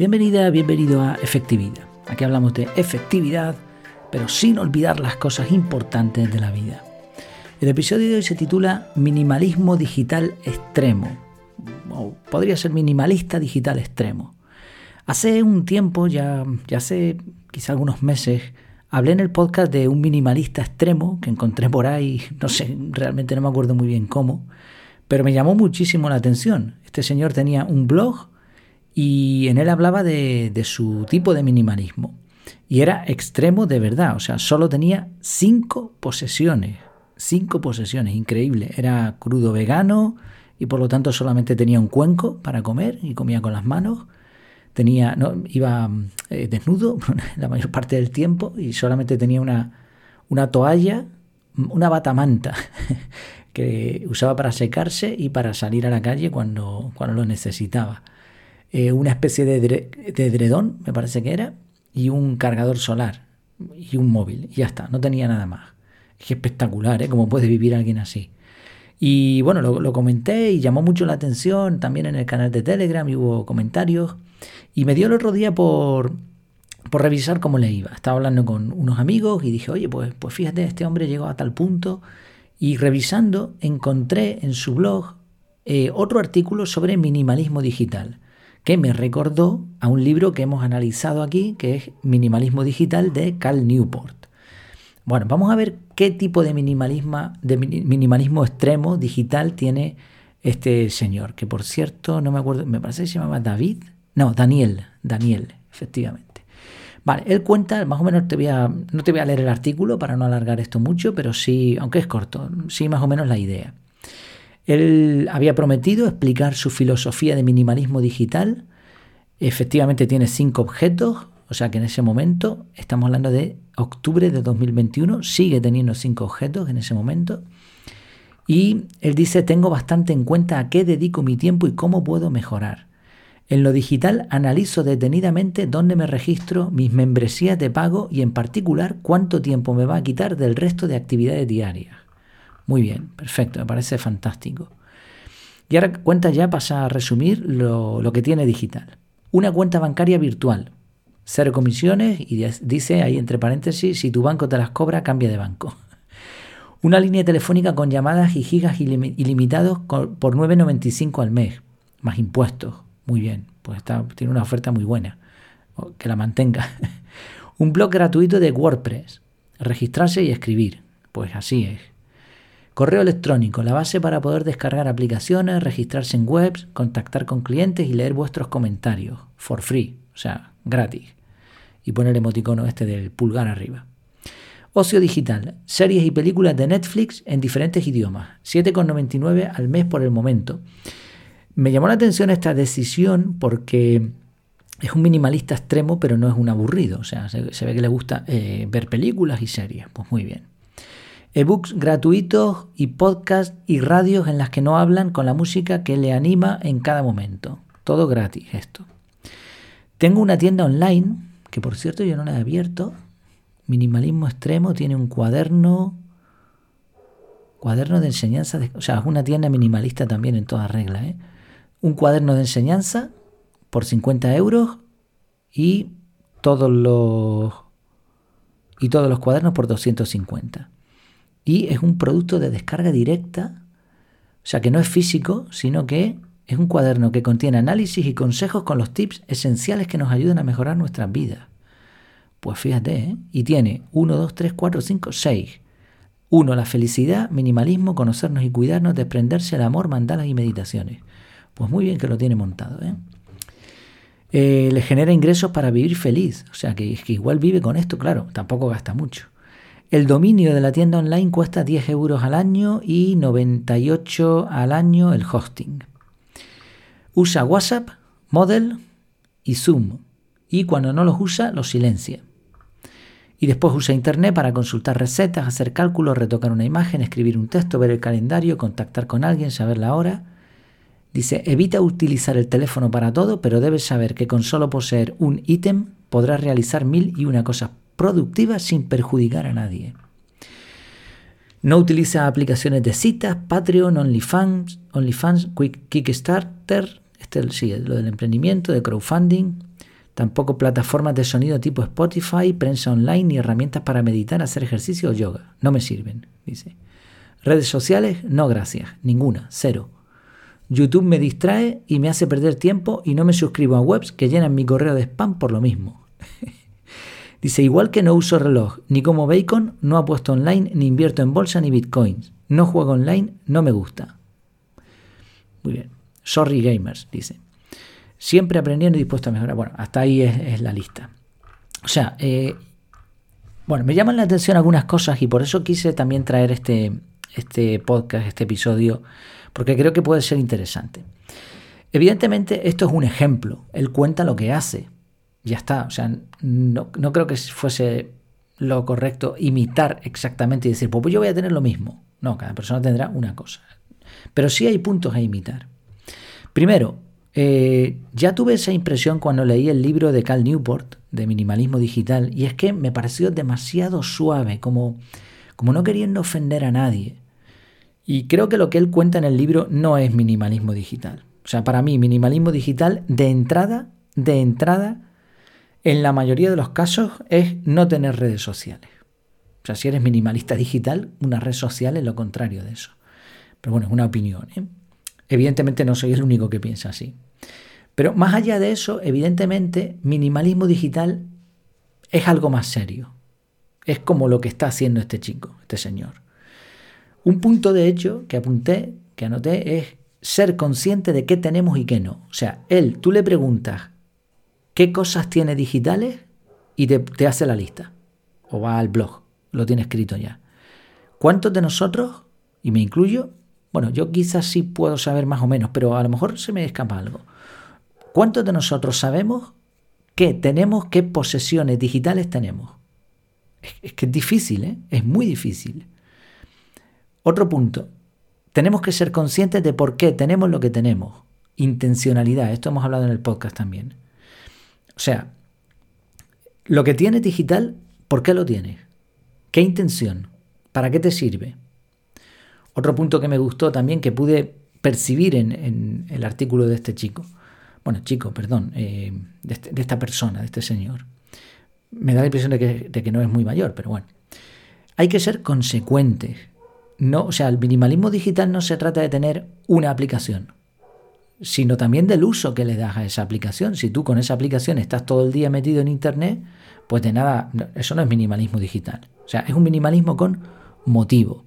Bienvenida, bienvenido a Efectividad. Aquí hablamos de efectividad, pero sin olvidar las cosas importantes de la vida. El episodio de hoy se titula Minimalismo Digital Extremo. O podría ser minimalista digital extremo. Hace un tiempo, ya, ya hace quizá algunos meses, hablé en el podcast de un minimalista extremo que encontré por ahí, no sé, realmente no me acuerdo muy bien cómo, pero me llamó muchísimo la atención. Este señor tenía un blog y en él hablaba de, su tipo de minimalismo. Y era extremo de verdad, o sea, solo tenía cinco posesiones. Cinco posesiones, increíble. Era crudo vegano y por lo tanto solamente tenía un cuenco para comer y comía con las manos. Tenía, no, iba eh, desnudo la mayor parte del tiempo y solamente tenía una, una toalla, una batamanta que usaba para secarse y para salir a la calle cuando, cuando lo necesitaba. Eh, una especie de, dredón, me parece que era, y un cargador solar y un móvil. Y ya está, no tenía nada más. Es espectacular, ¿eh? Cómo puede vivir alguien así. Y bueno, lo, comenté y llamó mucho la atención también en el canal de Telegram y hubo comentarios. Y me dio el otro día por, por revisar cómo le iba. Estaba hablando con unos amigos y dije, oye, pues, pues fíjate, este hombre llegó a tal punto. Y revisando encontré en su blog eh, otro artículo sobre minimalismo digital que me recordó a un libro que hemos analizado aquí, que es Minimalismo Digital de Cal Newport. Bueno, vamos a ver qué tipo de minimalismo, de minimalismo extremo digital tiene este señor, que por cierto, no me acuerdo, me parece que se llamaba David, no, Daniel, Daniel, efectivamente. Vale, él cuenta, más o menos te voy a, no te voy a leer el artículo para no alargar esto mucho, pero sí, aunque es corto, sí más o menos la idea. Él había prometido explicar su filosofía de minimalismo digital. Efectivamente tiene cinco objetos, o sea que en ese momento, estamos hablando de octubre de 2021, sigue teniendo cinco objetos en ese momento. Y él dice, tengo bastante en cuenta a qué dedico mi tiempo y cómo puedo mejorar. En lo digital analizo detenidamente dónde me registro, mis membresías de pago y en particular cuánto tiempo me va a quitar del resto de actividades diarias. Muy bien, perfecto, me parece fantástico. Y ahora cuenta ya pasa a resumir lo, que tiene digital. Una cuenta bancaria virtual, cero comisiones y dice ahí entre paréntesis, si tu banco te las cobra, cambia de banco. Una línea telefónica con llamadas y gigas ilimitados por 9,95 al mes, más impuestos. Muy bien, pues está, tiene una oferta muy buena. Que la mantenga. Un blog gratuito de WordPress. Registrarse y escribir. Pues así es. Correo electrónico, la base para poder descargar aplicaciones, registrarse en webs, contactar con clientes y leer vuestros comentarios. For free, o sea, gratis. Y poner el emoticono este del pulgar arriba. Ocio digital, series y películas de Netflix en diferentes idiomas. 7,99 al mes por el momento. Me llamó la atención esta decisión porque es un minimalista extremo, pero no es un aburrido. O sea, se, ve que le gusta eh, ver películas y series. Pues muy bien ebooks gratuitos y podcasts y radios en las que no hablan con la música que le anima en cada momento. Todo gratis esto. Tengo una tienda online, que por cierto yo no la he abierto. Minimalismo extremo, tiene un cuaderno. Cuaderno de enseñanza, o sea, es una tienda minimalista también en toda regla. ¿eh? Un cuaderno de enseñanza por 50 euros y todos los y todos los cuadernos por 250 y es un producto de descarga directa, o sea que no es físico, sino que es un cuaderno que contiene análisis y consejos con los tips esenciales que nos ayudan a mejorar nuestras vidas. Pues fíjate, ¿eh? y tiene 1, 2, 3, 4, 5, 6. 1. La felicidad, minimalismo, conocernos y cuidarnos, desprenderse el amor, mandalas y meditaciones. Pues muy bien que lo tiene montado. ¿eh? Eh, le genera ingresos para vivir feliz. O sea que, que igual vive con esto, claro, tampoco gasta mucho. El dominio de la tienda online cuesta 10 euros al año y 98 al año el hosting. Usa WhatsApp, Model y Zoom. Y cuando no los usa, los silencia. Y después usa Internet para consultar recetas, hacer cálculos, retocar una imagen, escribir un texto, ver el calendario, contactar con alguien, saber la hora. Dice, evita utilizar el teléfono para todo, pero debes saber que con solo poseer un ítem podrás realizar mil y una cosas productiva sin perjudicar a nadie. No utiliza aplicaciones de citas, Patreon, OnlyFans, OnlyFans Kickstarter, este sí, lo del emprendimiento, de crowdfunding. tampoco plataformas de sonido tipo Spotify, prensa online ni herramientas para meditar, hacer ejercicio o yoga. No me sirven, dice. Redes sociales, no gracias, ninguna, cero. YouTube me distrae y me hace perder tiempo y no me suscribo a webs que llenan mi correo de spam por lo mismo. Dice, igual que no uso reloj, ni como bacon, no apuesto online, ni invierto en bolsa ni bitcoins. No juego online, no me gusta. Muy bien. Sorry gamers, dice. Siempre aprendiendo y dispuesto a mejorar. Bueno, hasta ahí es, la lista. O sea, eh, bueno, me llaman la atención algunas cosas y por eso quise también traer este, este podcast, este episodio, porque creo que puede ser interesante. Evidentemente, esto es un ejemplo. Él cuenta lo que hace. Ya está. O sea, no, no creo que fuese lo correcto imitar exactamente y decir, pues, yo voy a tener lo mismo. No, cada persona tendrá una cosa. Pero sí hay puntos a imitar. Primero, eh, ya tuve esa impresión cuando leí el libro de Cal Newport, de Minimalismo Digital, y es que me pareció demasiado suave, como, como no queriendo ofender a nadie. Y creo que lo que él cuenta en el libro no es minimalismo digital. O sea, para mí, minimalismo digital de entrada, de entrada, en la mayoría de los casos es no tener redes sociales. O sea, si eres minimalista digital, una red social es lo contrario de eso. Pero bueno, es una opinión. ¿eh? Evidentemente no soy el único que piensa así. Pero más allá de eso, evidentemente, minimalismo digital es algo más serio. Es como lo que está haciendo este chico, este señor. Un punto de hecho que apunté, que anoté, es ser consciente de qué tenemos y qué no. O sea, él, tú le preguntas qué cosas tiene digitales y te, hace la lista. O va al blog, lo tiene escrito ya. ¿Cuántos de nosotros, y me incluyo, bueno, yo quizás sí puedo saber más o menos, pero a lo mejor se me escapa algo. ¿Cuántos de nosotros sabemos qué tenemos, qué posesiones digitales tenemos? Es, que es difícil, ¿eh? es muy difícil. Otro punto, tenemos que ser conscientes de por qué tenemos lo que tenemos. Intencionalidad, esto hemos hablado en el podcast también. O sea, lo que tienes digital, ¿por qué lo tienes? ¿Qué intención? ¿Para qué te sirve? Otro punto que me gustó también, que pude percibir en, el artículo de este chico, bueno, chico, perdón, eh, este, de, esta persona, de este señor, me da la impresión de que, no es muy mayor, pero bueno, hay que ser consecuentes. No, o sea, el minimalismo digital no se trata de tener una aplicación, sino también del uso que le das a esa aplicación. Si tú con esa aplicación estás todo el día metido en Internet, pues de nada, eso no es minimalismo digital. O sea, es un minimalismo con motivo.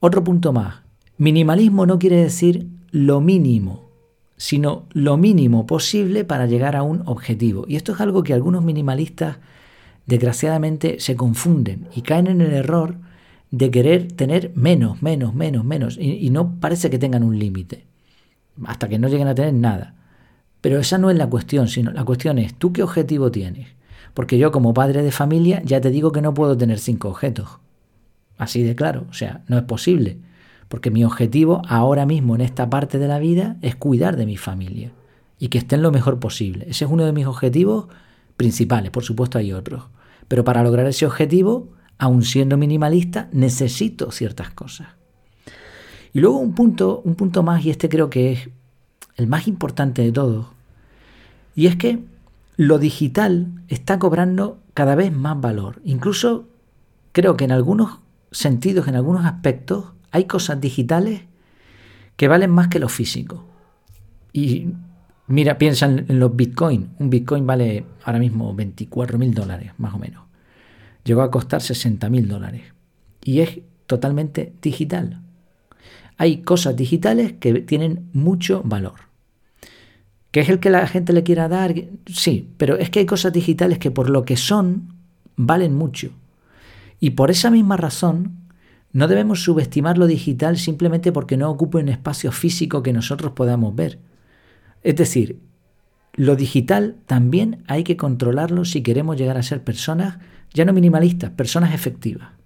Otro punto más. Minimalismo no quiere decir lo mínimo, sino lo mínimo posible para llegar a un objetivo. Y esto es algo que algunos minimalistas desgraciadamente se confunden y caen en el error de querer tener menos, menos, menos, menos. Y, no parece que tengan un límite, hasta que no lleguen a tener nada. Pero esa no es la cuestión, sino la cuestión es, ¿tú qué objetivo tienes? Porque yo como padre de familia ya te digo que no puedo tener cinco objetos. Así de claro, o sea, no es posible, porque mi objetivo ahora mismo en esta parte de la vida es cuidar de mi familia y que estén lo mejor posible. Ese es uno de mis objetivos principales, por supuesto hay otros, pero para lograr ese objetivo, aun siendo minimalista, necesito ciertas cosas. Y luego un punto, un punto más, y este creo que es el más importante de todos, y es que lo digital está cobrando cada vez más valor. Incluso creo que en algunos sentidos, en algunos aspectos, hay cosas digitales que valen más que lo físico. Y mira, piensa en los bitcoins. Un bitcoin vale ahora mismo 24 mil dólares, más o menos. Llegó a costar 60 mil dólares. Y es totalmente digital. Hay cosas digitales que tienen mucho valor. ¿Qué es el que la gente le quiera dar? Sí, pero es que hay cosas digitales que por lo que son valen mucho. Y por esa misma razón, no debemos subestimar lo digital simplemente porque no ocupe un espacio físico que nosotros podamos ver. Es decir, lo digital también hay que controlarlo si queremos llegar a ser personas, ya no minimalistas, personas efectivas.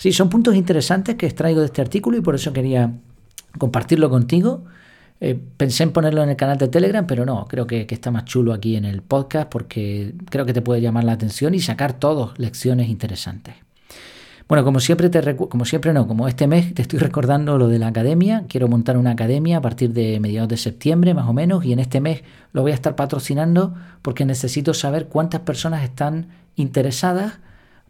Sí, son puntos interesantes que extraigo de este artículo y por eso quería compartirlo contigo. Eh, pensé en ponerlo en el canal de Telegram, pero no, creo que, está más chulo aquí en el podcast porque creo que te puede llamar la atención y sacar todos lecciones interesantes. Bueno, como siempre, te como siempre no, como este mes te estoy recordando lo de la academia, quiero montar una academia a partir de mediados de septiembre más o menos y en este mes lo voy a estar patrocinando porque necesito saber cuántas personas están interesadas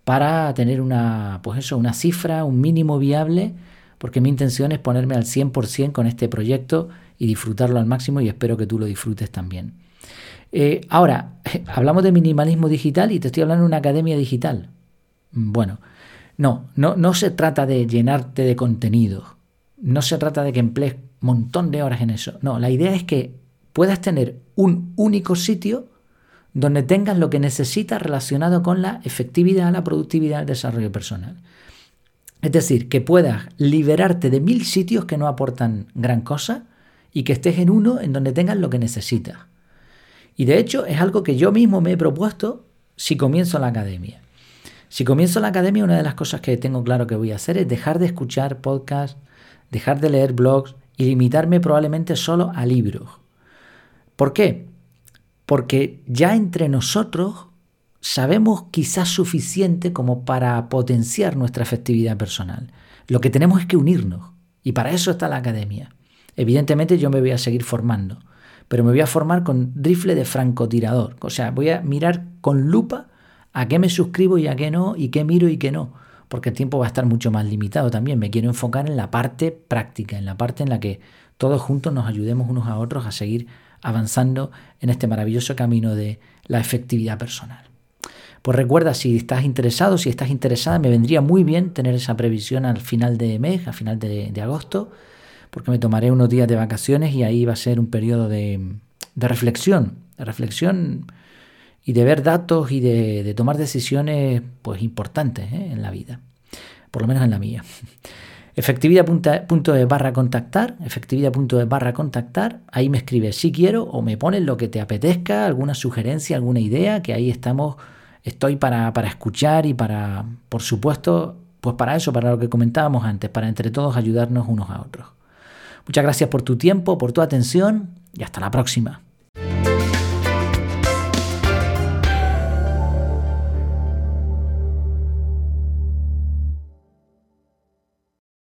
para tener una, pues eso, una cifra, un mínimo viable, porque mi intención es ponerme al 100% con este proyecto y disfrutarlo al máximo y espero que tú lo disfrutes también. Eh, ahora, hablamos de minimalismo digital y te estoy hablando de una academia digital. Bueno, no, no, no se trata de llenarte de contenido. No se trata de que emplees un montón de horas en eso. No, la idea es que puedas tener un único sitio donde tengas lo que necesitas relacionado con la efectividad, la productividad, el desarrollo personal. Es decir, que puedas liberarte de mil sitios que no aportan gran cosa y que estés en uno en donde tengas lo que necesitas. Y de hecho es algo que yo mismo me he propuesto si comienzo la academia. Si comienzo la academia, una de las cosas que tengo claro que voy a hacer es dejar de escuchar podcasts, dejar de leer blogs y limitarme probablemente solo a libros. ¿Por qué? Porque ya entre nosotros sabemos quizás suficiente como para potenciar nuestra efectividad personal. Lo que tenemos es que unirnos y para eso está la academia. Evidentemente yo me voy a seguir formando, pero me voy a formar con rifle de francotirador, o sea, voy a mirar con lupa a qué me suscribo y a qué no, y qué miro y qué no, porque el tiempo va a estar mucho más limitado también. Me quiero enfocar en la parte práctica, en la parte en la que todos juntos nos ayudemos unos a otros a seguir avanzando en este maravilloso camino de la efectividad personal. Pues recuerda, si estás interesado, si estás interesada, me vendría muy bien tener esa previsión al final de mes, al final de, agosto, porque me tomaré unos días de vacaciones y ahí va a ser un periodo de, reflexión, de reflexión y de ver datos y de, tomar decisiones pues importantes ¿eh? en la vida, por lo menos en la mía. Efectividad.es barra contactar, efectividad.es barra contactar, ahí me escribes si quiero o me pones lo que te apetezca, alguna sugerencia, alguna idea, que ahí estamos, estoy para, para escuchar y para, por supuesto, pues para eso, para lo que comentábamos antes, para entre todos ayudarnos unos a otros. Muchas gracias por tu tiempo, por tu atención y hasta la próxima.